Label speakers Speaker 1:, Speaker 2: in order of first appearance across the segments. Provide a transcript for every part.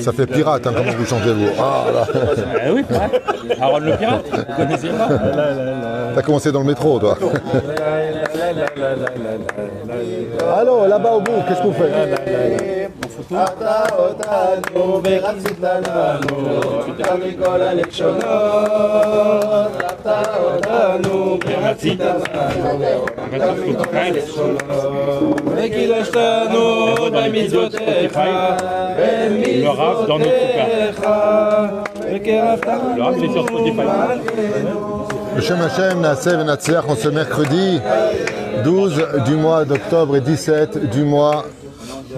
Speaker 1: Ça fait pirate hein, comment vous chantez vous. Ah, là.
Speaker 2: Ah oui, le pirate, vous connaissez
Speaker 1: T'as commencé dans le métro toi. Allô, là-bas au bout, qu'est-ce qu'on
Speaker 3: fait? אותנו ורצית לנו יותר מכל הלשונות אתה אותנו ורצית לנו יותר מכל הלשונות וקידשתנו במצוותיך
Speaker 2: Le rap dans notre
Speaker 3: במצוותיך וקרבתנו
Speaker 2: Le rap, c'est sur Spotify.
Speaker 1: Le Shem Hashem, Naaseh Venatzliach, en ce mercredi 12 du mois d'octobre et 17 du mois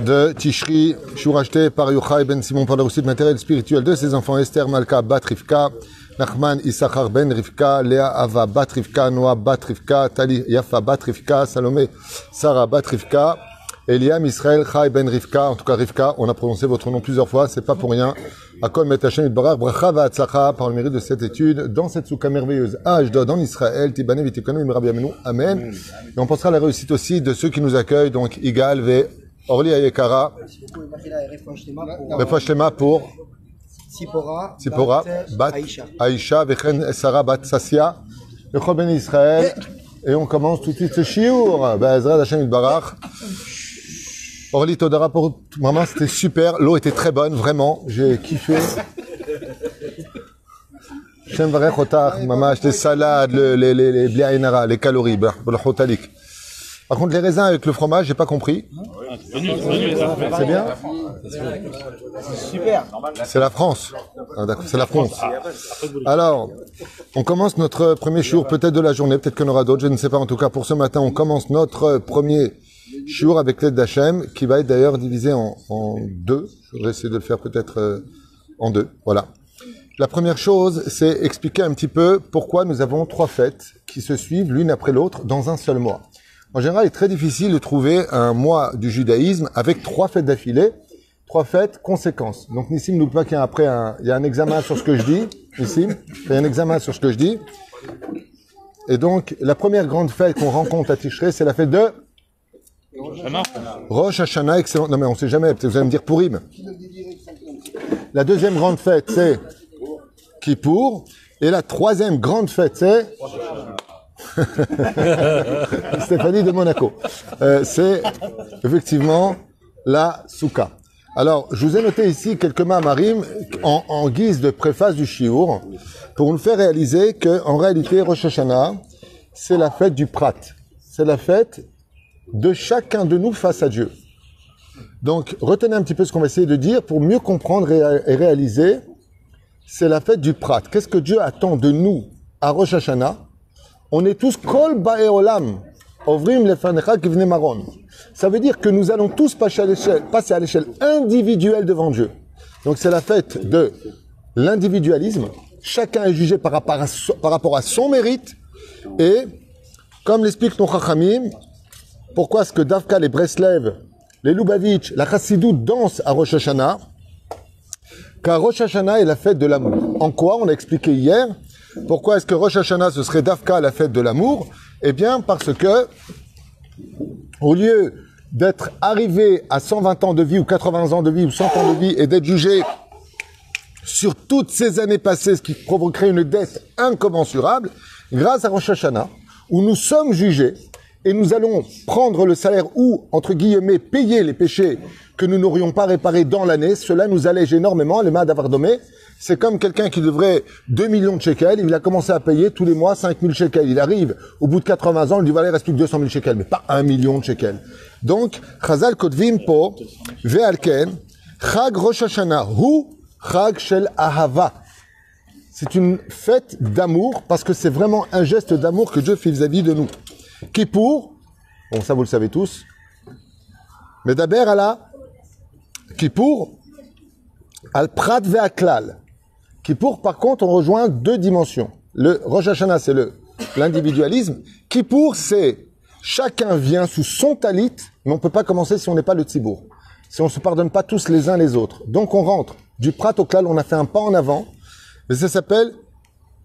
Speaker 1: de Tishri, Shur acheté par Yochai Ben Simon pour la réussite matérielle et spirituelle de ses enfants Esther Malka Bat Rivka, Nachman Issachar Ben Rivka, Léa Ava Bat Rivka, Noah Bat Rivka, Tali Yafa Bat Rivka, Salomé Sarah Bat Rivka, Eliam Israël Chai Ben Rivka, en tout cas Rivka, on a prononcé votre nom plusieurs fois, c'est pas pour rien. Akol Met Hashem Yitbarach, Bracha Va'atzlacha, par le mérite de cette étude, dans cette soukha merveilleuse à Ashdod, en Israël, Tibane Vitikonu Imrabi Amenu, Amen. Et on pensera à la réussite aussi de ceux qui nous accueillent, donc Igal Ve Orli Ayekara, Refa Shlema pour
Speaker 4: Sipora,
Speaker 1: Sipora, Bat
Speaker 4: Aïcha.
Speaker 1: Vechen Sarah Bat Sassia, Lechol Ben Israël, et on commence tout de suite ce shiur, Be'ezrat Hashem Yitbarach. Orly Todara pour maman, c'était super. L'eau était très bonne, vraiment. J'ai kiffé. Shem varech otach, maman, les salades, le- les, les, les, les calories, bah, le chotalik. Par contre, les raisins avec le fromage, j'ai pas compris. C'est bien?
Speaker 4: Super.
Speaker 1: C'est la France. Ah, d'accord, c'est la France. Alors, on commence notre premier jour, peut-être de la journée, peut-être en aura d'autres, je ne sais pas. En tout cas, pour ce matin, on commence notre premier jour avec l'aide d'Hachem, qui va être d'ailleurs divisé en, en deux. Je vais essayer de le faire peut-être euh, en deux. Voilà. La première chose, c'est expliquer un petit peu pourquoi nous avons trois fêtes qui se suivent l'une après l'autre dans un seul mois. En général, il est très difficile de trouver un mois du judaïsme avec trois fêtes d'affilée, trois fêtes conséquences. Donc Nissim nous pas qu'il y a après un, il y a un examen sur ce que je dis. Nissim, il y a un examen sur ce que je dis. Et donc, la première grande fête qu'on rencontre à Tishrei, c'est la fête de Rosh Hashanah, excellent. Non mais on sait jamais, peut-être vous allez me dire Purim. La deuxième grande fête, c'est Kippour. Et la troisième grande fête, c'est Stéphanie de Monaco. Euh, c'est effectivement la Souka. Alors, je vous ai noté ici quelques mamarim en, en guise de préface du Shiur pour nous faire réaliser que, en réalité, Rosh Hashanah, c'est la fête du Prat. C'est la fête de chacun de nous face à Dieu. Donc, retenez un petit peu ce qu'on va essayer de dire pour mieux comprendre et, et réaliser. C'est la fête du Prat. Qu'est-ce que Dieu attend de nous à Rosh Hashanah? On est tous kol ba'eolam. Ovrim lefanecha kivne maron. Ça veut dire que nous allons tous passer à l'échelle, individuelle devant Dieu. Donc c'est la fête de l'individualisme. Chacun est jugé par rapport à son, par rapport à son mérite. Et comme l'explique nos Chachamim, pourquoi est-ce que Davka, les Breslev, les Lubavitch, la Chassidou dansent à Rosh Hashanah? Car Rosh Hashanah est la fête de l'amour. En quoi? On a expliqué hier. Pourquoi est-ce que Rosh Hashanah, ce serait Davka, la fête de l'amour? Eh bien, parce que, au lieu d'être arrivé à 120 ans de vie, ou 80 ans de vie, ou 100 ans de vie, et d'être jugé sur toutes ces années passées, ce qui provoquerait une dette incommensurable, grâce à Rosh Hashanah, où nous sommes jugés, et nous allons prendre le salaire ou, entre guillemets, payer les péchés que nous n'aurions pas réparés dans l'année, cela nous allège énormément, les mains d'avardomé. C'est comme quelqu'un qui devrait 2 millions de shekels, il a commencé à payer tous les mois 5 000 shekels. Il arrive au bout de 80 ans, il dit voilà, il reste plus que 200 000 shekels, mais pas 1 million de shekels. Donc, Chazal po, ve'alken, Chag Rosh hu Chag Shel Ahava. C'est une fête d'amour, parce que c'est vraiment un geste d'amour que Dieu fait vis-à-vis de nous. Kippour, bon ça vous le savez tous, mais d'abord la Kippour, al Prat ve'aklal. Kippour, par contre, on rejoint deux dimensions. Le Rosh c'est le l'individualisme. Kippour, c'est chacun vient sous son talit, mais on peut pas commencer si on n'est pas le tzibour. Si on se pardonne pas tous les uns les autres. Donc on rentre du Prat au Klal, on a fait un pas en avant, mais ça s'appelle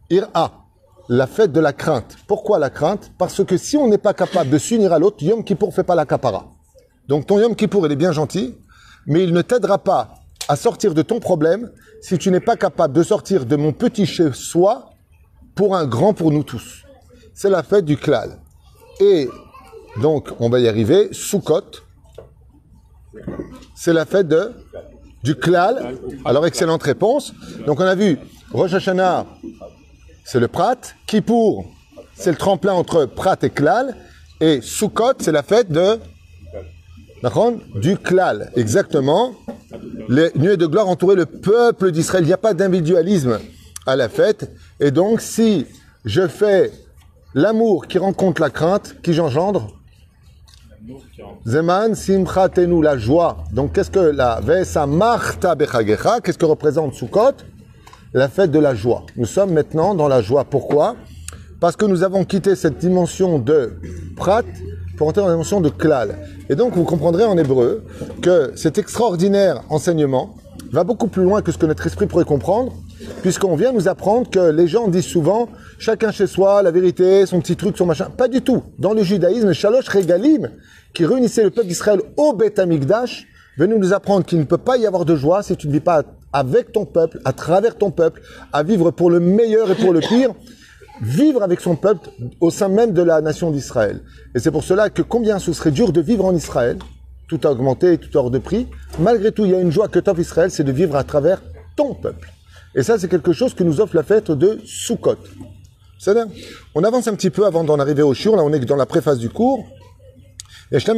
Speaker 1: Ira, la fête de la crainte. Pourquoi la crainte? Parce que si on n'est pas capable de s'unir à l'autre, Yom Kippour fait pas la kapara. Donc ton Yom Kippour, il est bien gentil, mais il ne t'aidera pas à sortir de ton problème si tu n'es pas capable de sortir de mon petit chez soi pour un grand pour nous tous. C'est la fête du klal. Et donc, on va y arriver, Sukkot, c'est la fête de, du klal. Alors, excellente réponse. Donc, on a vu Rosh Hashanah, c'est le Prat. Kippour, c'est le tremplin entre Prat et klal. Et Sukkot, c'est la fête de Du klal, exactement. Les nuées de gloire entouraient le peuple d'Israël. Il n'y a pas d'individualisme à la fête. Et donc, si je fais l'amour qui rencontre la crainte, qui j'engendre? Zeman simchatenu, la joie. Donc, qu'est-ce que la Vesa Marta Bechagecha, qu'est-ce que représente Sukkot? La fête de la joie. Nous sommes maintenant dans la joie. Pourquoi? Parce que nous avons quitté cette dimension de Prat pour entrer dans la dimension de Klal. Et donc, vous comprendrez en hébreu que cet extraordinaire enseignement va beaucoup plus loin que ce que notre esprit pourrait comprendre, puisqu'on vient nous apprendre que les gens disent souvent chacun chez soi, la vérité, son petit truc, son machin. Pas du tout. Dans le judaïsme, Shalosh Regalim, qui réunissait le peuple d'Israël au Beth Amikdash, venait nous apprendre qu'il ne peut pas y avoir de joie si tu ne vis pas avec ton peuple, à travers ton peuple, à vivre pour le meilleur et pour le pire, vivre avec son peuple au sein même de la nation d'Israël. Et c'est pour cela que combien ce serait dur de vivre en Israël, tout a augmenté, tout hors de prix, malgré tout, il y a une joie que t'offre Israël, c'est de vivre à travers ton peuple. Et ça, c'est quelque chose que nous offre la fête de Sukkot. C'est. On avance un petit peu avant d'en arriver au Shur. Là, on est dans la préface du cours. Et comme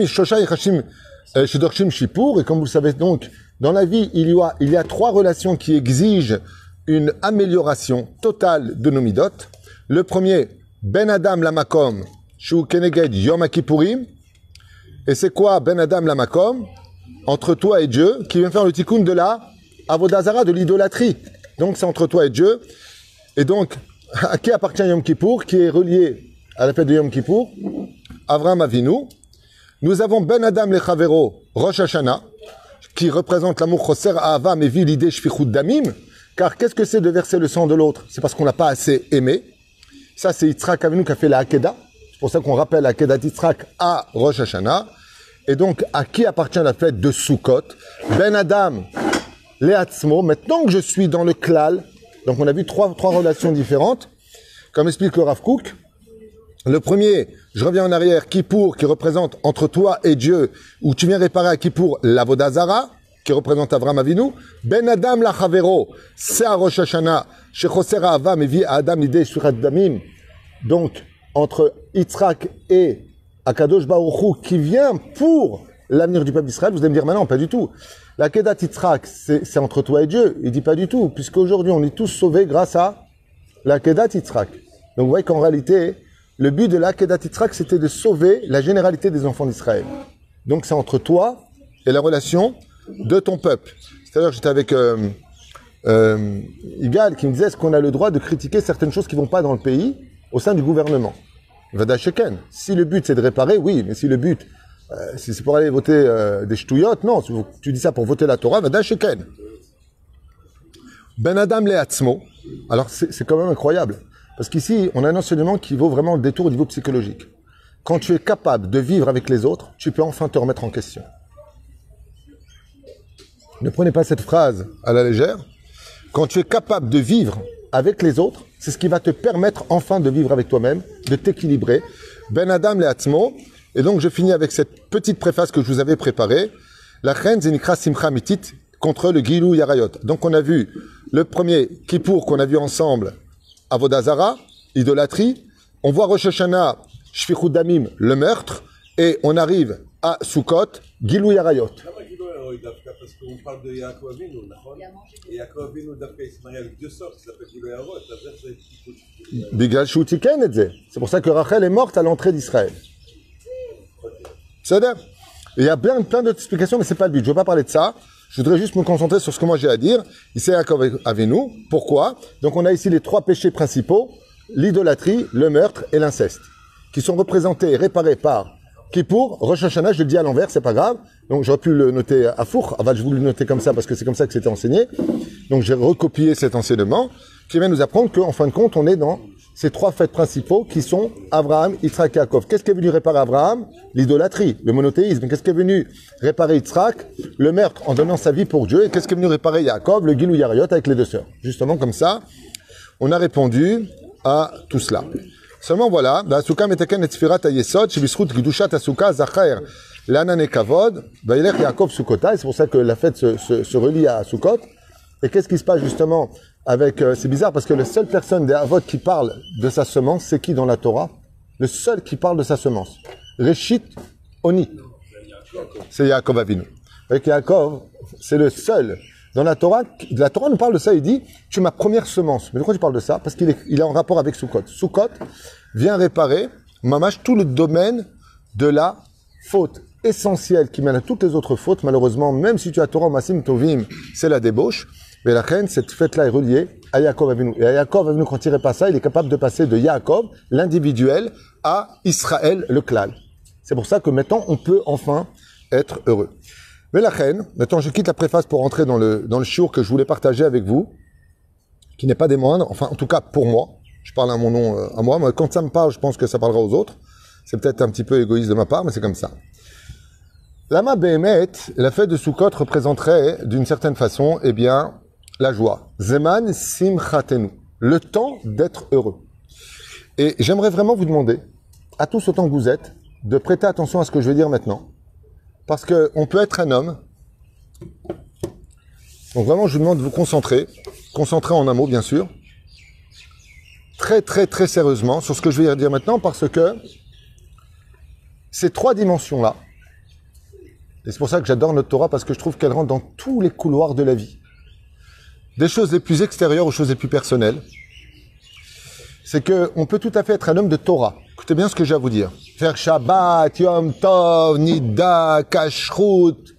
Speaker 1: vous le savez donc, dans la vie, il y a, il y a trois relations qui exigent une amélioration totale de nos midotes. Le premier, Ben Adam Lamakom, Shu Keneged Yom Kippourim. Et c'est quoi Ben Adam Lamakom? Entre toi et Dieu, qui vient faire le tikkun de la Avodazara, de l'idolâtrie. Donc c'est entre toi et Dieu. Et donc, à qui appartient Yom Kippour, qui est relié à la fête de Yom Kippour? Avram Avinu. Nous avons Ben Adam Lechavero, Rosh Hashanah, qui représente l'amour Choser Ava, mais vit l'idée Shfichut Damim. Car qu'est-ce que c'est de verser le sang de l'autre? C'est parce qu'on l'a pas assez aimé. Ça, c'est Yitzhak Avinu qui a fait la Hakeda. C'est pour ça qu'on rappelle Hakeda d'Yitzhak à Rosh Hashanah. Et donc, à qui appartient la fête de Sukkot? Ben Adam, Leatzmo. Maintenant que je suis dans le klal, donc on a vu trois, trois relations différentes, comme explique le Rav Kook. Le premier, je reviens en arrière, Kippour, qui représente entre toi et Dieu, où tu viens réparer à Kippour l'Avodazara, qui représente Avram Avinu. Ben Adam Lachavero, c'est à Rosh Avam, et à Adam l'idée sur Damim. Donc, entre Yitzhak et Akadosh Baruch Hu, qui vient pour l'avenir du peuple d'Israël, vous allez me dire, maintenant, pas du tout. La Kedat Yitzhak, c'est entre toi et Dieu. Il dit pas du tout, puisqu'aujourd'hui, on est tous sauvés grâce à la Kedat Yitzhak. Donc, vous voyez qu'en réalité, le but de la Kedat Yitzhak, c'était de sauver la généralité des enfants d'Israël. Donc, c'est entre toi et la relation de ton peuple. C'est-à-dire, j'étais avec euh, euh, Igal qui me disait, est-ce qu'on a le droit de critiquer certaines choses qui vont pas dans le pays au sein du gouvernement Vada Sheken. Si le but, c'est de réparer, oui, mais si le but, euh, c'est pour aller voter des ch'touillottes, non. Tu dis ça pour voter la Torah, Vada Sheken. Ben Adam Leatzmo. Alors, c'est quand même incroyable. Parce qu'ici, on a un enseignement qui vaut vraiment le détour au niveau psychologique. Quand tu es capable de vivre avec les autres, tu peux enfin te remettre en question. Ne prenez pas cette phrase à la légère. Quand tu es capable de vivre avec les autres, c'est ce qui va te permettre enfin de vivre avec toi-même, de t'équilibrer. Ben Adam Leatzmo. Et donc, je finis avec cette petite préface que je vous avais préparée. La reine Zenikra Simcha Mitit contre le Gilou Yarayot. Donc, on a vu le premier Kippour qu'on a vu ensemble, Avodazara, idolâtrie. On voit Rosh Hashanah, le meurtre. Et on arrive à Sukkot, Gilou Yarayot.
Speaker 4: למה גילוי הרוי דווקא? parce qu'on parle de יעקב אבינו, נכון? יעקב אבינו דווקא il se marie avec deux sœurs, ça s'appelle גילוי הרוי, אז איך זה טיפול של
Speaker 1: Bigal Shutiken et זה. C'est pour ça que Rachel est morte à l'entrée d'Israël. C'est dire Il y a plein, plein d'autres explications, mais c'est pas le but. Je veux pas parler de ça. Je voudrais juste me concentrer sur ce que moi j'ai à dire. Ici, Yaakov Avinu. Pourquoi Donc, on a ici les trois péchés principaux l'idolâtrie, le meurtre et l'inceste, qui sont représentés et réparés par Kippour, Rosh Hashanah. Je le dis à l'envers, c'est pas grave. Donc, j'aurais pu le noter à four. Enfin, je voulais le noter comme ça parce que c'est comme ça que c'était enseigné. Donc, j'ai recopié cet enseignement qui vient nous apprendre qu'en fin de compte, on est dans ces trois fêtes principaux qui sont Abraham, Yitzhak et Yaakov. Qu'est-ce qui est venu réparer Abraham? L'idolâtrie, le monothéisme. Qu'est-ce qui est venu réparer Yitzhak? Le meurtre en donnant sa vie pour Dieu. Et qu'est-ce qui est venu réparer Yaakov? Le Gilou Yariot avec les deux sœurs. Justement comme ça, on a répondu à tout cela. Seulement voilà, Ba'asuka meteken et kavod, c'est pour ça que la fête se relie à Sukkot. Et qu'est-ce qui se passe justement avec... euh, c'est bizarre parce que la seule personne des Havot qui parle de sa semence, c'est qui dans la Torah? Le seul qui parle de sa semence. Reshit Oni. C'est Yaakov Avinu. Avec Yaakov, c'est le seul. Dans la Torah, la Torah nous parle de ça, il dit, tu es ma première semence. Mais pourquoi tu parles de ça? Parce qu'il est, il est en rapport avec Sukkot. Sukkot vient réparer, mamache, tout le domaine de la faute essentielle qui mène à toutes les autres fautes. Malheureusement, même si tu as Torah Massim Tovim, c'est la débauche. Mais la reine, cette fête-là est reliée à Yaakov Avinu. Et à Yaakov Avinu, quand il repasse ça, il est capable de passer de Yaakov, l'individuel, à Israël, le clan. C'est pour ça que maintenant, on peut enfin être heureux. Mais la reine, maintenant je quitte la préface pour entrer dans le, dans le que je voulais partager avec vous, qui n'est pas des moindres, enfin en tout cas pour moi, je parle à mon nom, euh, à moi, mais quand ça me parle, je pense que ça parlera aux autres. C'est peut-être un petit peu égoïste de ma part, mais c'est comme ça. Lama Behemet, la fête de Sukkot représenterait d'une certaine façon, eh bien, la joie. Zeman Simchatenu, le temps d'être heureux. Et j'aimerais vraiment vous demander, à tous autant que vous êtes, de prêter attention à ce que je vais dire maintenant. Parce que on peut être un homme. Donc vraiment, je vous demande de vous concentrer. Concentrer en un mot, bien sûr. Très, très, très sérieusement sur ce que je vais dire maintenant, parce que ces trois dimensions-là, et c'est pour ça que j'adore notre Torah, parce que je trouve qu'elle rentre dans tous les couloirs de la vie. Des choses les plus extérieures aux choses les plus personnelles. C'est que on peut tout à fait être un homme de Torah. Écoutez bien ce que j'ai à vous dire. Faire Shabbat, Yom Tov, Nida, Kashrut.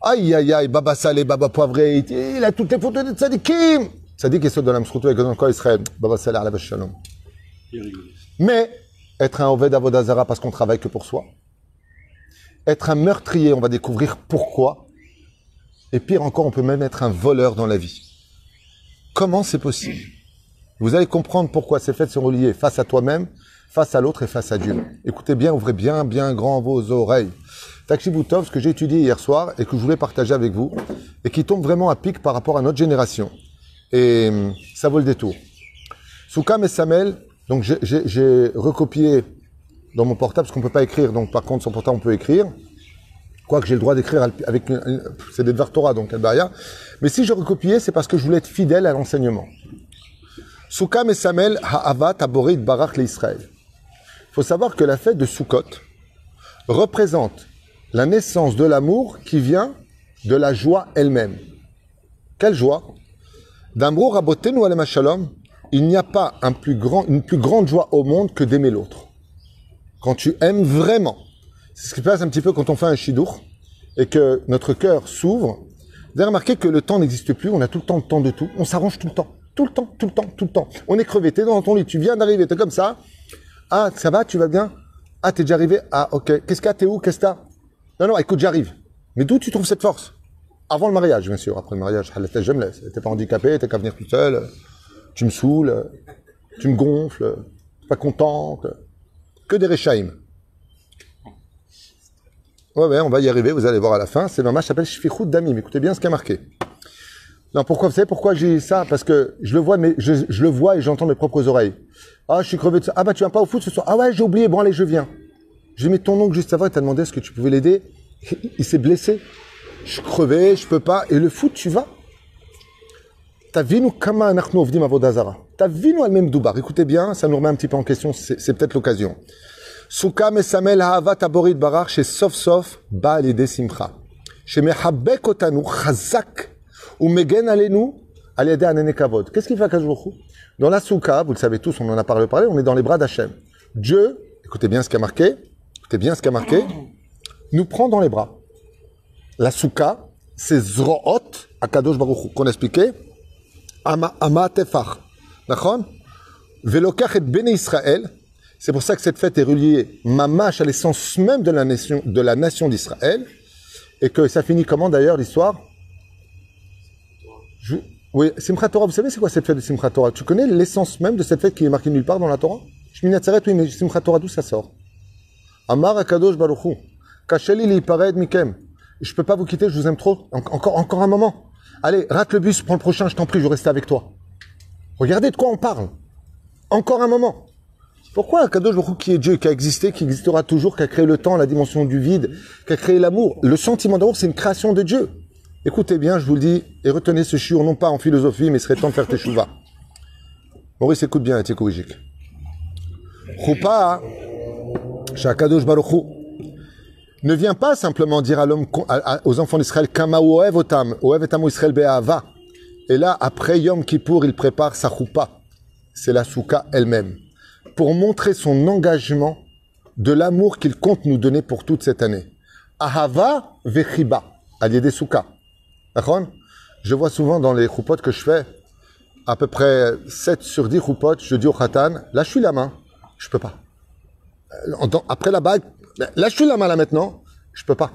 Speaker 1: Aïe, aïe, aïe, Baba Salé, Baba Poivré. Il a toutes les photos de Tzadikim. Tzadik est de l'Amsroutou avec encore Israël. Baba Salé, Allah Shalom. Mais, être un Oved Avodazara parce qu'on travaille que pour soi. Être un meurtrier, on va découvrir pourquoi. Et pire encore, on peut même être un voleur dans la vie. Comment c'est possible? Vous allez comprendre pourquoi ces fêtes sont reliées face à toi-même, face à l'autre et face à Dieu. Écoutez bien, ouvrez bien, bien grand vos oreilles. Takshibutov, ce que j'ai étudié hier soir et que je voulais partager avec vous, et qui tombe vraiment à pic par rapport à notre génération. Et hum, ça vaut le détour. Soukam et Samel, donc j'ai- recopié dans mon portable, parce qu'on peut pas écrire, donc par contre, son portable, on peut écrire. Quoique j'ai le droit d'écrire avec c'est des Dvar donc Albaria. Mais si je recopiais, c'est parce que je voulais être fidèle à l'enseignement. Soukam et Samel ha'avat aborit barach l'Israël. Faut savoir que la fête de Sukkot représente la naissance de l'amour qui vient de la joie elle-même. Quelle joie? D'Amrou Rabotenu Alem Shalom, il n'y a pas un plus grand, une plus grande joie au monde que d'aimer l'autre. Quand tu aimes vraiment. C'est ce qui se passe un petit peu quand on fait un chidour et que notre cœur s'ouvre. Vous avez remarqué que le temps n'existe plus, on a tout le temps le temps de tout, on s'arrange tout le temps. Tout le temps, tout le temps, tout le temps. On est crevé, t'es dans ton lit, tu viens d'arriver, t'es comme ça. Ah, ça va, tu vas bien? Ah, t'es déjà arrivé? Ah, ok. Qu'est-ce qu'il y a? T'es où? Qu'est-ce que t'as? Non, non, écoute, j'arrive. Mais d'où tu trouves cette force? Avant le mariage, bien sûr. Après le mariage, je me laisse. T'es pas handicapé, t'es qu'à venir tout seul. Tu me saoules, tu me gonfles, t'es pas contente. Que des réchaïm. Ouais, ouais, on va y arriver, vous allez voir à la fin. C'est ça s'appelle Shfichut Damim. Écoutez bien ce qui a marqué. Non, pourquoi, vous savez pourquoi j'ai ça? Parce que je le vois, mais je, le vois et j'entends mes propres oreilles. Ah, je suis crevé de ça. Ah, bah, tu viens pas au foot ce soir. Ah, ouais, j'ai oublié. Bon, allez, je viens. J'ai mis ton oncle juste avant et t'as demandé est-ce que tu pouvais l'aider. Il, il s'est blessé. Je suis crevé, je peux pas. Et le foot, tu vas? Nous kama anachnu ovdim avodazara. Nous al-même doubar? Écoutez bien, ça nous remet un petit peu en question. C'est peut-être l'occasion. Souka mesamel ha'avat aborit barar chez sof sof ba simcha. Chez mehabek otanu chazak ou megen alenu. Qu'est-ce qu'il fait à Kajouchou Dans la souka, vous le savez tous, on en a parlé, on est dans les bras d'Hachem. Dieu, écoutez bien ce qui a marqué, écoutez bien ce qui a marqué, nous prend dans les bras. La souka, c'est zroot à Kadosh Baruch Hu, qu'on a expliqué. Ama, ama tefach. D'accord? Velokach et Israël. C'est pour ça que cette fête est reliée mamash à l'essence même de la nation, de la nation d'Israël. Et que ça finit comment d'ailleurs l'histoire? Oui, Simchat Torah, vous savez c'est quoi cette fête de Simchat Torah? Tu connais l'essence même de cette fête qui est marquée nulle part dans la Torah? Shmini oui, mais Simchat Torah, d'où ça sort? Amar Akadosh Baruchu, Kacheli li mikem. Je peux pas vous quitter, je vous aime trop. En- encore, encore un moment. Allez, rate le bus, prends le prochain, je t'en prie, je vais avec toi. Regardez de quoi on parle. Encore un moment. Pourquoi Akadosh Baruch qui est Dieu, qui a existé, qui existera toujours, qui a créé le temps, la dimension du vide, qui a créé l'amour? Le sentiment d'amour, c'est une création de Dieu. Écoutez bien, je vous le dis, et retenez ce chiot, non pas en philosophie, mais il serait temps de faire tes chouvas. Maurice, écoute bien, et corrigique. Choupa, Shakadosh Baruch Hu, ne vient pas simplement dire aux enfants d'Israël, Kama oev otam, oev etam Israël be'ava. Et là, après Yom Kippour, il prépare sa choupa. C'est la souka elle-même. Pour montrer son engagement de l'amour qu'il compte nous donner pour toute cette année. Ahava vechiba, des souka. Je vois souvent dans les choupotes que je fais, à peu près 7 sur 10 choupotes, je dis au khatan, là je suis la main, je peux pas. Euh, après la bague, là je suis la main là maintenant, je peux pas.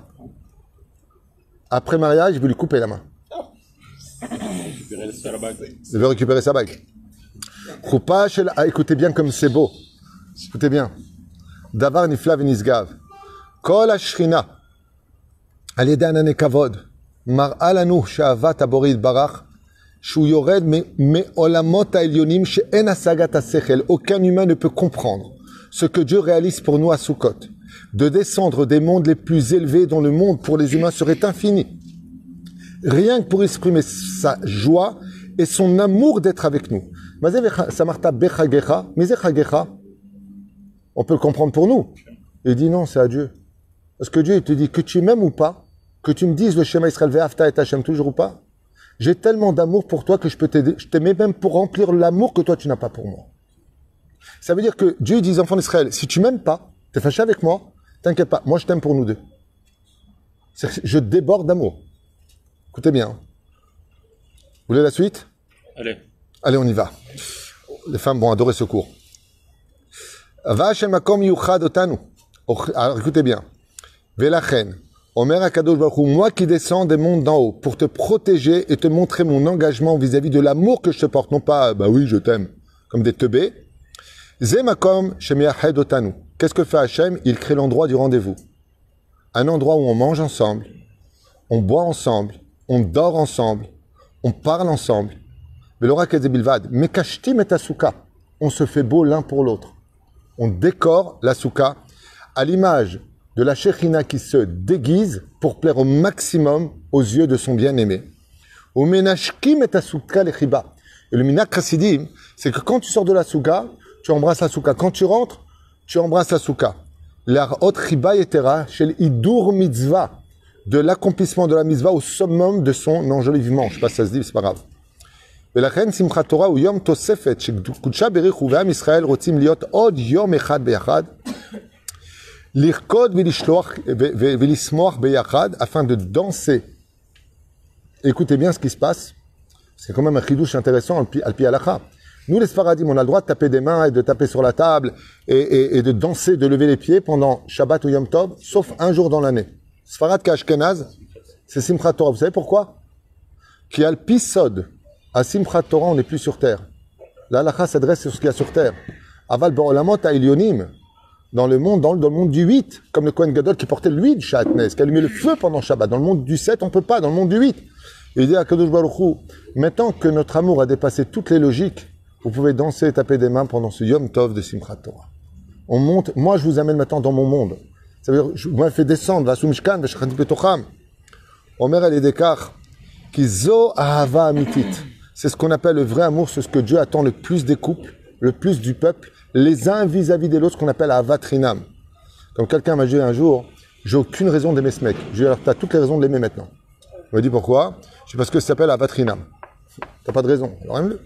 Speaker 1: Après mariage, je vais lui couper la main. Je vais récupérer sa bague. Choupa, ah, écoutez bien comme c'est beau. Écoutez bien. Davar nifla venisgav. Kol ashrina. Kavod. Aucun humain ne peut comprendre ce que Dieu réalise pour nous à Sukkot. De descendre des mondes les plus élevés dans le monde pour les humains serait infini. Rien que pour exprimer sa joie et son amour d'être avec nous. On peut le comprendre pour nous. Il dit non, c'est à Dieu. Parce que Dieu, il te dit que tu m'aimes ou pas, que tu me dises le schéma Israël ve'afta et Hachem toujours ou pas? J'ai tellement d'amour pour toi que je peux t'aider. Je t'aimais même pour remplir l'amour que toi tu n'as pas pour moi. Ça veut dire que Dieu dit aux enfants d'Israël, si tu m'aimes pas, t'es fâché avec moi, t'inquiète pas, moi je t'aime pour nous deux. Je déborde d'amour. Écoutez bien. Vous voulez la suite?
Speaker 2: Allez.
Speaker 1: Allez, on y va. Les femmes vont adorer ce cours. Hashem Alors écoutez bien. Velachen. Omer Akadosh Baruch moi qui descends des mondes d'en haut pour te protéger et te montrer mon engagement vis-à-vis de l'amour que je te porte, non pas bah oui je t'aime comme des teubés. Ze makom shemiached otanu. Qu'est-ce que fait Hachem? Il crée l'endroit du rendez-vous. Un endroit où on mange ensemble, on boit ensemble, on dort ensemble, on parle ensemble. On se fait beau l'un pour l'autre. On décore la souka à l'image de la Shekhinah qui se déguise pour plaire au maximum aux yeux de son bien-aimé. Au menashkim et Asuka lechiba. Et le minak chassidim, c'est que quand tu sors de la souka, tu embrasses la souka. Quand tu rentres, tu embrasses la souka. L'arot chiba yetera shel idur mitzvah. De l'accomplissement de la mitzvah au summum de son enjolivement. Je sais pas si ça se dit, c'est pas grave. ולכן שמחת תורה הוא יום תוספת שקודשה בריחו ועם ישראל רוצים להיות עוד יום אחד ביחד, l'irkod velismoach beyachad, afin de danser. Écoutez bien ce qui se passe. C'est quand même un chidouche intéressant, al pialacha. Nous, les Sfaradim, on a le droit de taper des mains et de taper sur la table et, de danser, de lever les pieds pendant Shabbat ou Yom Tov, sauf un jour dans l'année. Sfarad Ashkenaz, c'est Simchat Torah. Vous savez pourquoi? Qui a le pisod. À Simchat Torah, on n'est plus sur terre. L'alacha s'adresse sur ce qu'il y a sur terre. Aval Borolamot à Ilionim dans le monde, dans le, monde du 8, comme le Kohen Gadol qui portait l'huile Shatnez, qui allumait le feu pendant Shabbat. Dans le monde du 7, on peut pas, dans le monde du 8. Et il dit à Kadosh Baruch maintenant que notre amour a dépassé toutes les logiques, vous pouvez danser et taper des mains pendant ce Yom Tov de Simchat Torah. On monte, moi je vous amène maintenant dans mon monde. Ça veut dire, je vous fait descendre, va Mishkan, va Shechati Betocham. Omer el Edekar, qui zo ahava amitit. C'est ce qu'on appelle le vrai amour, c'est ce que Dieu attend le plus des couples, le plus du peuple, les uns vis-à-vis des autres, qu'on appelle avatrinam. Comme quelqu'un m'a dit un jour, j'ai aucune raison d'aimer ce mec. Je lui ai dit, alors t'as toutes les raisons de l'aimer maintenant. Il m'a dit pourquoi? Je dis parce que ça s'appelle avatrinam. T'as pas de raison, alors aime-le.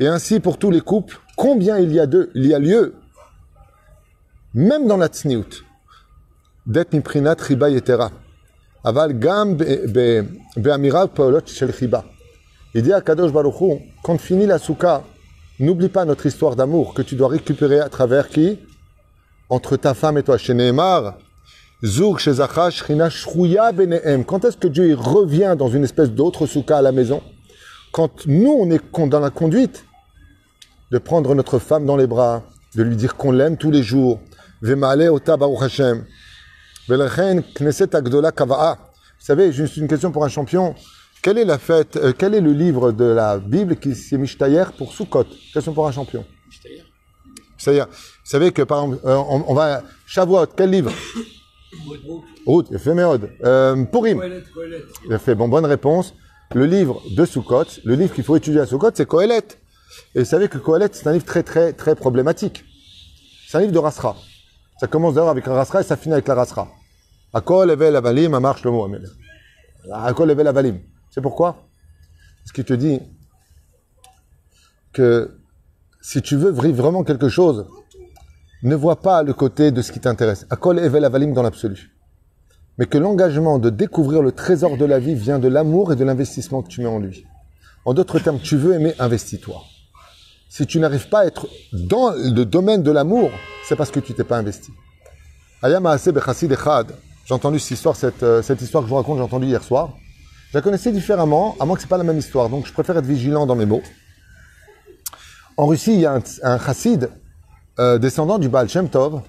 Speaker 1: Et ainsi pour tous les couples, combien il y a d'eux Il y a lieu, même dans la tsniout, d'être miprinat riba yetera. Aval gam be'amirav paolot shel riba. Il dit à Kadosh Baruch Hu, quand finit la souka, n'oublie pas notre histoire d'amour que tu dois récupérer à travers qui? Entre ta femme et toi. Chez Nehemar, Zouk shrina shrouya benehem. Quand est-ce que Dieu revient dans une espèce d'autre souka à la maison? Quand nous, on est dans la conduite de prendre notre femme dans les bras, de lui dire qu'on l'aime tous les jours. Vemale ota baruch Hashem. Vous savez, juste une question pour un champion. Quelle est la fête, euh, quel est le livre de la Bible qui s'est Mishtayer pour Sukkot? Question pour un champion? C'est-à-dire, vous savez que par exemple, euh, on, on va Shavuot, quel livre? Route, Ephéméode. Euh, Purim. Il a fait bon, bonne réponse. Le livre de Sukkot, le livre qu'il faut étudier à Sukkot, c'est Kohelet. Et vous savez que Kohelet, c'est un livre très, très, très problématique. C'est un livre de Rasra. Ça commence d'ailleurs avec un Rasra et ça finit avec la Rasra. Akol evel avalim, amar shlomo amel. Akol evel avalim. C'est pourquoi Parce qu'il te dit que si tu veux vraiment quelque chose, ne vois pas le côté de ce qui t'intéresse. Akol evel avalim dans l'absolu. Mais que l'engagement de découvrir le trésor de la vie vient de l'amour et de l'investissement que tu mets en lui. En d'autres termes, tu veux aimer, investis-toi. Si tu n'arrives pas à être dans le domaine de l'amour, c'est parce que tu t'es pas investi. Ayam Haaseh Bechassid Echad. J'ai entendu cette histoire, cette, euh, cette histoire que je vous raconte, j'ai entendu hier soir. Je la connaissais différemment, à moins que c'est pas la même histoire. Donc je préfère être vigilant dans mes mots. En Russie, il y a un, un chassid euh, descendant du Baal Shem Tov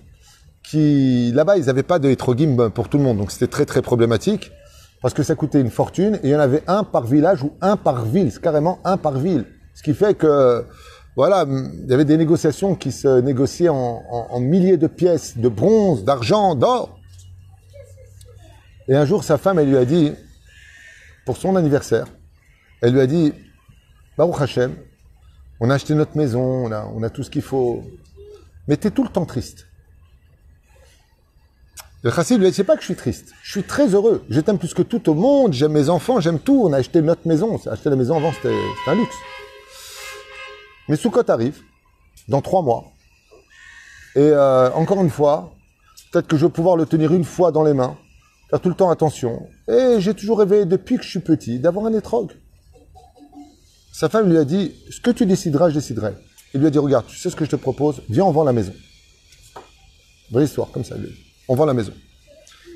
Speaker 1: qui, là-bas, ils n'avaient pas de hétrogim pour tout le monde. Donc c'était très très problématique parce que ça coûtait une fortune et il y en avait un par village ou un par ville. C'est carrément un par ville. Ce qui fait que, voilà, il y avait des négociations qui se négociaient en, en- en milliers de pièces de bronze, d'argent, d'or. Et un jour, sa femme, elle lui a dit, pour son anniversaire, elle lui a dit, Baruch Hashem, on a acheté notre maison, on a, tout ce qu'il faut, mais t'es tout le temps triste. Le chassid lui a dit, c'est pas que je suis triste, je suis très heureux, je t'aime plus que tout au monde, j'aime mes enfants, j'aime tout, on a acheté notre maison, acheter la maison avant, c'était un luxe. Mais Sukkot arrive, dans trois mois, et euh, encore une fois, peut-être que je vais pouvoir le tenir une fois dans les mains, faire tout le temps attention. Et j'ai toujours rêvé, depuis que je suis petit, d'avoir un étrog. Sa femme lui a dit, ce que tu décideras, je déciderai. Il lui a dit, regarde, tu sais ce que je te propose, viens, on vend la maison. Vraie histoire, comme ça, lui. On vend la maison.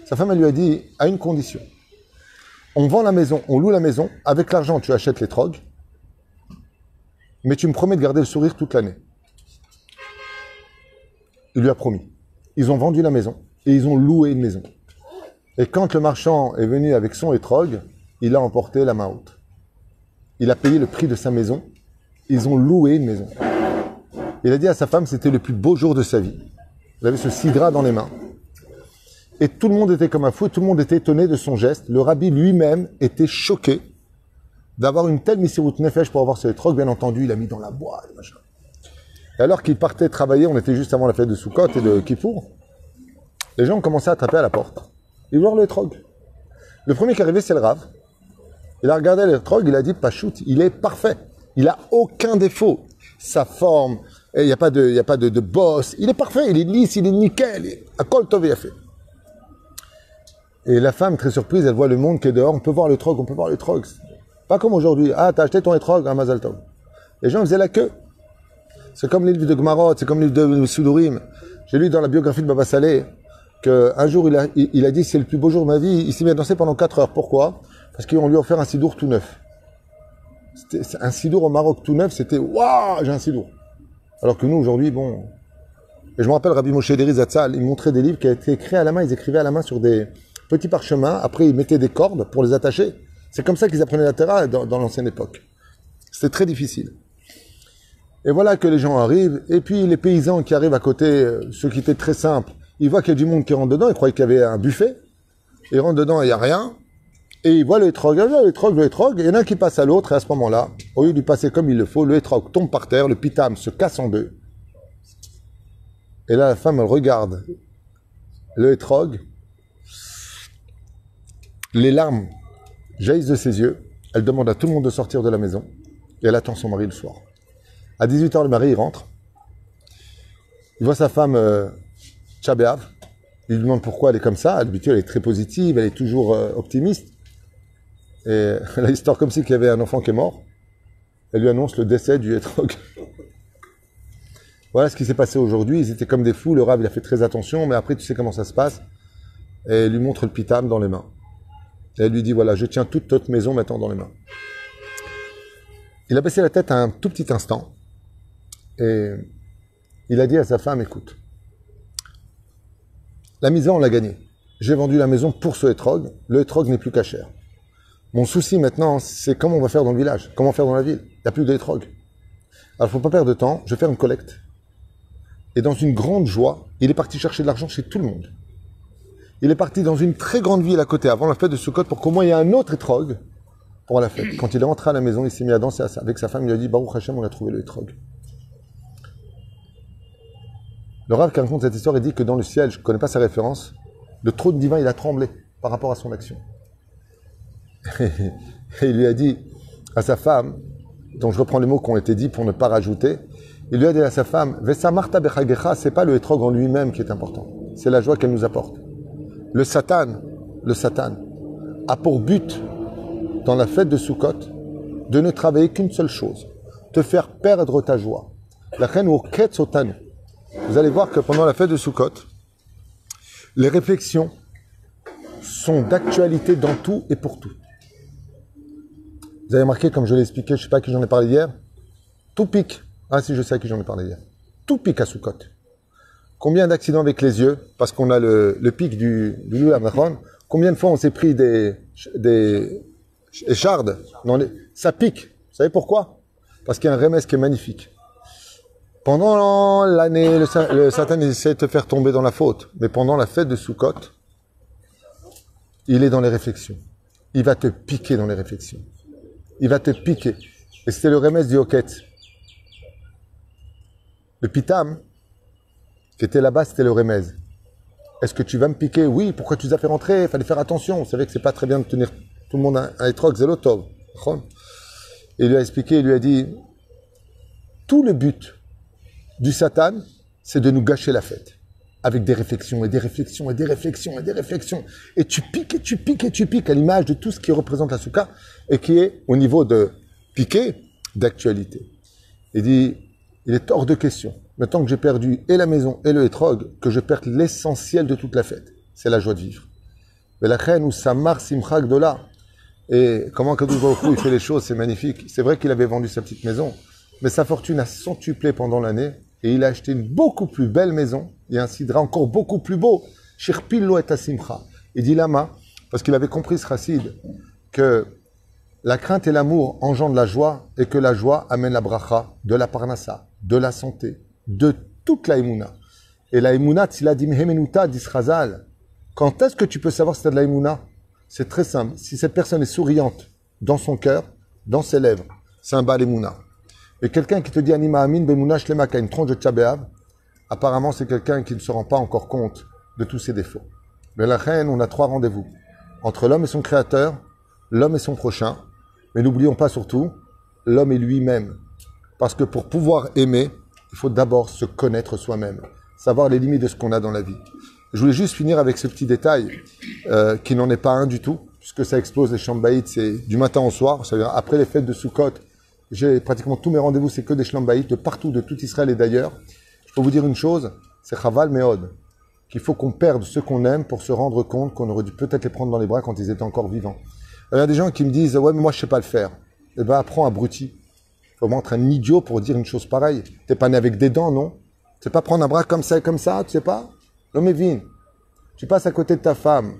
Speaker 1: Sa femme, lui a dit, à une condition. On vend la maison, on loue la maison, avec l'argent, tu achètes l'étrog, mais tu me promets de garder le sourire toute l'année. Il lui a promis. Ils ont vendu la maison et ils ont loué une maison. Et quand le marchand est venu avec son étrog, il a emporté la main haute. Il a payé le prix de sa maison. Ils ont loué une maison. Il a dit à sa femme, c'était le plus beau jour de sa vie. Il avait ce sidra dans les mains. Et tout le monde était comme un fou, tout le monde était étonné de son geste. Le rabbi lui-même était choqué d'avoir une telle misirut nefesh pour avoir ce étrog. Bien entendu, il a mis dans la boîte. Et alors qu'il partait travailler, on était juste avant la fête de Sukkot et de Kippour, les gens ont commencé à taper à la porte. Ils voulaient le trog. Le premier qui est arrivé, c'est le Rav. Il a regardé le trog, il a dit, Pachout, il est parfait. Il a aucun défaut. Sa forme, il n'y a pas, de, il y a pas de, de bosse. Il est parfait, il est lisse, il est nickel. il- À Kol Tov fait? Et la femme, très surprise, elle voit le monde qui est dehors. On peut voir le trog, on peut voir le trog. Pas comme aujourd'hui. Ah, t'as acheté ton un Mazal Tov. Les gens faisaient la queue. C'est comme livres de Gmarot, c'est comme livres de Sudurim. J'ai lu dans la biographie de Baba Saleh qu'un jour il a, dit c'est le plus beau jour de ma vie. Il s'est mis à danser pendant 4 heures. Pourquoi? Parce qu'ils lui a offert un sidour tout neuf. Un sidour au Maroc tout neuf, c'était waouh, j'ai un sidour. Alors que nous aujourd'hui, bon. Et je me rappelle Rabbi Moshe Deri Zatzal, il montrait des livres qui étaient écrits à la main. Ils écrivaient à la main sur des petits parchemins. Après, ils mettaient des cordes pour les attacher. C'est comme ça qu'ils apprenaient la Torah dans, dans l'ancienne époque. C'était très difficile. Et voilà que les gens arrivent, et puis les paysans qui arrivent à côté, euh, ceux qui étaient très simples, ils voient qu'il y a du monde qui rentre dedans, ils croyaient qu'il y avait un buffet, ils rentrent dedans, il n'y a rien, et ils voient le il a le hétrog, le hétrog, et il y en a un qui passe à l'autre, et à ce moment-là, au lieu de passer comme il le faut, le hétrog tombe par terre, le pitam se casse en deux, et là la femme, regarde le hétrog, les larmes jaillissent de ses yeux, elle demande à tout le monde de sortir de la maison, et elle attend son mari le soir. À 18h, le mari, il rentre. Il voit sa femme, euh, Tchabéav. Il lui demande pourquoi elle est comme ça. D'habitude, elle est très positive, elle est toujours euh, optimiste. Et la histoire comme si qu'il y avait un enfant qui est mort. Elle lui annonce le décès du hétrog. voilà ce qui s'est passé aujourd'hui. Ils étaient comme des fous. Le rab, il a fait très attention. Mais après, tu sais comment ça se passe. et elle lui montre le pitam dans les mains. Et elle lui dit, voilà, je tiens toute notre maison maintenant dans les mains. Il a baissé la tête un tout petit instant et il a dit à sa femme, écoute, la maison, on l'a gagnée. J'ai vendu la maison pour ce hétrog. Le hétrog n'est plus cher. Mon souci maintenant, c'est comment on va faire dans le village, comment faire dans la ville. Il n'y a plus d'hétrog. Alors, faut pas perdre de temps, je vais faire une collecte. Et dans une grande joie, il est parti chercher de l'argent chez tout le monde. Il est parti dans une très grande ville à côté, avant la fête de Sukkot, pour qu'au moins il y ait un autre étrog pour la fête. Quand il est rentré à la maison, il s'est mis à danser avec sa femme, il a dit, Baruch Hashem, on a trouvé le étrog. Le Rav qui raconte cette histoire, il dit que dans le ciel, je ne connais pas sa référence, le trône divin, il a tremblé par rapport à son action. Et il lui a dit à sa femme, dont je reprends les mots qui ont été dits pour ne pas rajouter, il lui a dit à sa femme, Vesa Marta c'est pas le étrog en lui-même qui est important, c'est la joie qu'elle nous apporte. Le Satan, le Satan, a pour but, dans la fête de Sukkot, de ne travailler qu'une seule chose, te faire perdre ta joie. La reine au vous allez voir que pendant la fête de Sukkot, les réflexions sont d'actualité dans tout et pour tout. Vous avez remarqué, comme je l'ai expliqué, je ne sais pas à qui j'en ai parlé hier, tout pique. Ah si, je sais à qui j'en ai parlé hier. Tout pique à Sukkot. Combien d'accidents avec les yeux, parce qu'on a le, pic du, du Combien de fois on s'est pris des, des échardes Ça pique. Vous savez pourquoi? Parce qu'il y a un remède qui est magnifique. Pendant l'année, le, Satan essaie de te faire tomber dans la faute. Mais pendant la fête de Sukkot, il est dans les réflexions. Il va te piquer dans les réflexions. Il va te piquer. Et c'était le remède du Hoket. Le Pitam, qui était là-bas, c'était le remède. Est-ce que tu vas me piquer? Oui, pourquoi tu nous as fait rentrer? Il fallait faire attention. Vous savez que c'est pas très bien de tenir tout le monde à étroc, Zelotov. Et il lui a expliqué, il lui a dit, tout le but du Satan, c'est de nous gâcher la fête. Avec des réflexions et des réflexions et des réflexions et des réflexions. Et tu piques et tu piques et tu piques à l'image de tout ce qui représente la souka et qui est au niveau de piquer d'actualité. Il dit, il est hors de question, maintenant que j'ai perdu et la maison et le hétrog, que je perde l'essentiel de toute la fête. C'est la joie de vivre. Mais la reine ou Samar Simchak de là. Et comment Kadou il fait les choses, c'est magnifique. C'est vrai qu'il avait vendu sa petite maison, mais sa fortune a centuplé pendant l'année et il a acheté une beaucoup plus belle maison et un sidra encore beaucoup plus beau. Shirpillo et Asimcha. Il dit Lama, parce qu'il avait compris ce racide, que la crainte et l'amour engendrent la joie et que la joie amène la bracha, de la parnassa, de la santé, de toute la imuna. Et la imuna, tsiladim hemenuta, disrazal. Quand est-ce que tu peux savoir si c'est de la C'est très simple. Si cette personne est souriante dans son cœur, dans ses lèvres, c'est un bal imuna. Et quelqu'un qui te dit Anima Amin Bemunash Lemaka, une tronche de Tchabéav, apparemment c'est quelqu'un qui ne se rend pas encore compte de tous ses défauts. Mais la reine, on a trois rendez-vous. Entre l'homme et son créateur, l'homme et son prochain, mais n'oublions pas surtout l'homme et lui-même. Parce que pour pouvoir aimer, il faut d'abord se connaître soi-même, savoir les limites de ce qu'on a dans la vie. Je voulais juste finir avec ce petit détail, euh, qui n'en est pas un du tout, puisque ça explose les chambaïdes, c'est du matin au soir, c'est-à-dire après les fêtes de Sukkot, j'ai pratiquement tous mes rendez-vous, c'est que des shlambaïs de partout, de tout Israël et d'ailleurs. Je peux vous dire une chose, c'est Chaval Meod, qu'il faut qu'on perde ce qu'on aime pour se rendre compte qu'on aurait dû peut-être les prendre dans les bras quand ils étaient encore vivants. Il y a des gens qui me disent, ouais, mais moi je sais pas le faire. Eh ben, apprends abruti. Faut être un idiot pour dire une chose pareille. T'es pas né avec des dents, non? Sais pas prendre un bras comme ça et comme ça, tu sais pas? L'homme est Tu passes à côté de ta femme.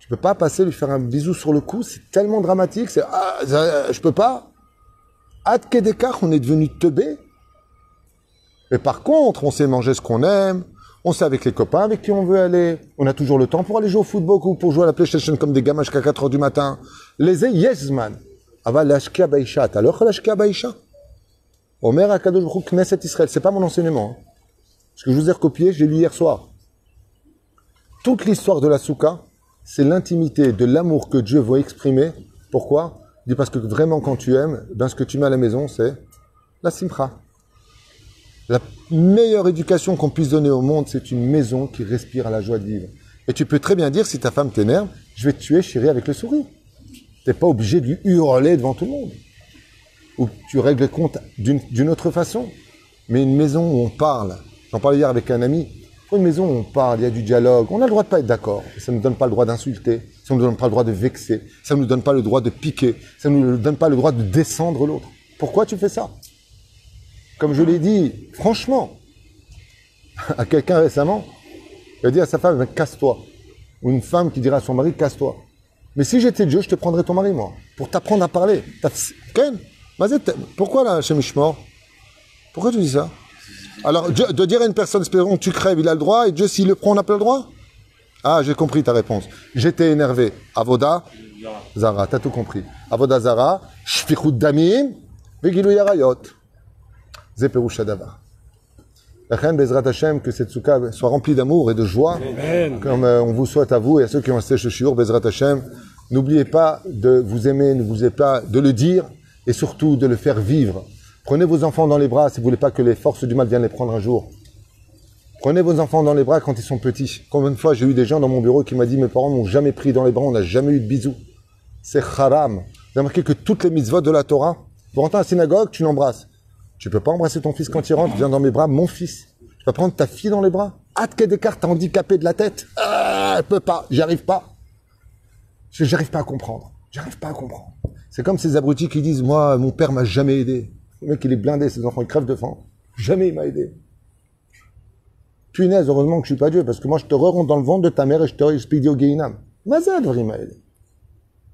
Speaker 1: Tu peux pas passer lui faire un bisou sur le cou, c'est tellement dramatique, c'est, ah, je peux pas. Ad on est devenu teubé. Mais par contre, on sait manger ce qu'on aime, on sait avec les copains avec qui on veut aller, on a toujours le temps pour aller jouer au football ou pour jouer à la PlayStation comme des gamins jusqu'à 4 heures du matin. Les yes man. Ava l'ashkia baisha. Alors l'ashkia baisha. Omer Akadosh Knesset Israël. C'est pas mon enseignement. Hein. Ce que je vous ai recopié, j'ai lu hier soir. Toute l'histoire de la souka, c'est l'intimité de l'amour que Dieu veut exprimer. Pourquoi? Parce que vraiment quand tu aimes, ben ce que tu mets à la maison, c'est la simcha. La meilleure éducation qu'on puisse donner au monde, c'est une maison qui respire à la joie de vivre. Et tu peux très bien dire, si ta femme t'énerve, je vais te tuer, chérie, avec le sourire. Tu n'es pas obligé de lui hurler devant tout le monde. Ou tu règles le compte d'une autre façon. Mais une maison où on parle, j'en parlais hier avec un ami, une maison, on parle, il y a du dialogue, on a le droit de pas être d'accord. Ça ne donne pas le droit d'insulter, ça ne nous donne pas le droit de vexer, ça ne nous donne pas le droit de piquer, ça ne nous donne pas le droit de descendre l'autre. Pourquoi tu fais ça? Comme je l'ai dit, franchement, à quelqu'un récemment, il a dit à sa femme, casse-toi. Ou une femme qui dirait à son mari, casse-toi. Mais si j'étais Dieu, je te prendrais ton mari, moi, pour t'apprendre à parler. Ken, pourquoi là, chez Mishmor Pourquoi tu dis ça? Alors, Dieu- de dire à une personne, espérons tu crèves, il a le droit, et Dieu, s'il le prend, on n'a pas le droit Ah, j'ai compris ta réponse. J'étais énervé. Avoda, Zara, t'as tout compris. Avoda Zara, Shfichut Damim, Vigilou Yarayot. Zeperush Hadavar. La reine Bezrat Hashem, que cette soukha soit remplie d'amour et de joie, comme euh, on vous souhaite à vous et à ceux qui ont assisté ce shiur, Bezrat Hashem. N'oubliez pas de vous aimer, n'oubliez pas de le dire et surtout de le faire vivre. Prenez vos enfants dans les bras si vous voulez pas que les forces du mal viennent les prendre un jour. Prenez vos enfants dans les bras quand ils sont petits. Combien de fois j'ai eu des gens dans mon bureau qui m'ont dit mes parents m'ont jamais pris dans les bras, on n'a jamais eu de bisous. C'est haram. Vous avez remarqué que toutes les mitzvot de la Torah, vous rentrez à la synagogue, tu l'embrasses. Tu peux pas embrasser ton fils quand il rentre, viens dans mes bras, mon fils. Tu vas prendre ta fille dans les bras. Hâte qu'elle d'écart, t'es handicapé de la tête. Ah, elle peut pas, j'y arrive pas. J'arrive pas à comprendre. J'arrive pas à comprendre. C'est comme ces abrutis qui disent, moi, mon père m'a jamais aidé. Le mec, il est blindé, ses enfants, ils crèvent de faim. Jamais il m'a aidé punaise, heureusement que je suis pas Dieu, parce que moi je te rentre dans le ventre de ta mère et je te expédie au Guéinam. Mazad, Vrimael.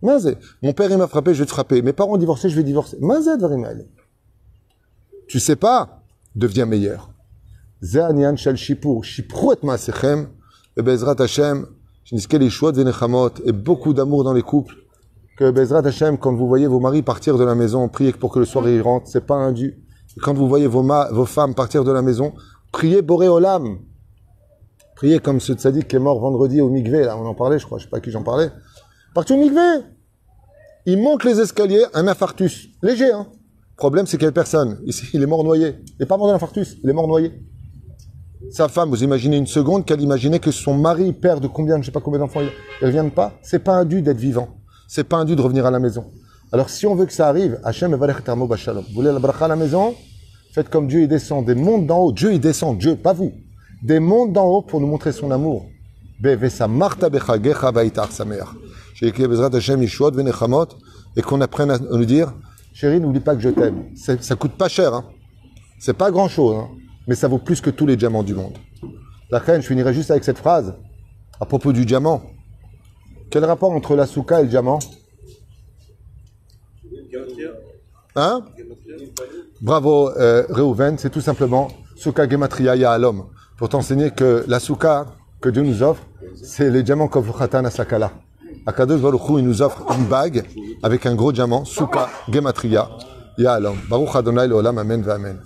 Speaker 1: Mazad. Mon père, il m'a frappé, je vais te frapper. Mes parents ont divorcé, je vais divorcer. Mazad, Vrimael. Tu sais pas, deviens meilleur. Zanian shal shipur, shipruet maasechem, et bezrat Hashem, shniske les choix de et beaucoup d'amour dans les couples. Que e bezrat Hashem, quand vous voyez vos maris partir de la maison, priez pour que le soir ils rentrent, c'est pas indu. Quand vous voyez vos, ma, vos femmes partir de la maison, priez Boré Olam, Priez comme ce tzaddik qui est mort vendredi au Migvé, là, on en parlait, je crois, je sais pas à qui j'en parlais. Parti au Migvé. Il monte les escaliers, un infarctus. Léger, hein. Problème, c'est a personne. Il est mort noyé. Il n'est pas mort d'un infarctus, il est mort noyé. Sa femme, vous imaginez une seconde qu'elle imaginait que son mari, père de combien, je ne sais pas combien d'enfants, il ne revienne pas. C'est pas un dû d'être vivant. C'est pas un dû de revenir à la maison. Alors si on veut que ça arrive, Hachem. Vous voulez la bracha à la maison? Faites comme Dieu, il descend des mondes d'en haut. Dieu, il descend, Dieu, pas vous. Des mondes d'en haut pour nous montrer son amour. Et qu'on apprenne à nous dire, chérie, n'oublie pas que je t'aime. C'est- Ça coûte pas cher, hein. C'est pas grand chose, hein, mais ça vaut plus que tous les diamants du monde. La reine, je finirai juste avec cette phrase à propos du diamant. Quel rapport entre la souka et le diamant? Hein? Bravo, euh, Reuven, c'est tout simplement souka gematria ya l'homme. Pour t'enseigner que la souka que Dieu nous offre, c'est les diamants Kovchatan Asakala. Akadosh Baruch Hu, il nous offre une bague avec un gros diamant, souka gematria ya l'homme. Baruch Adonai Leolam, Amen, Amen.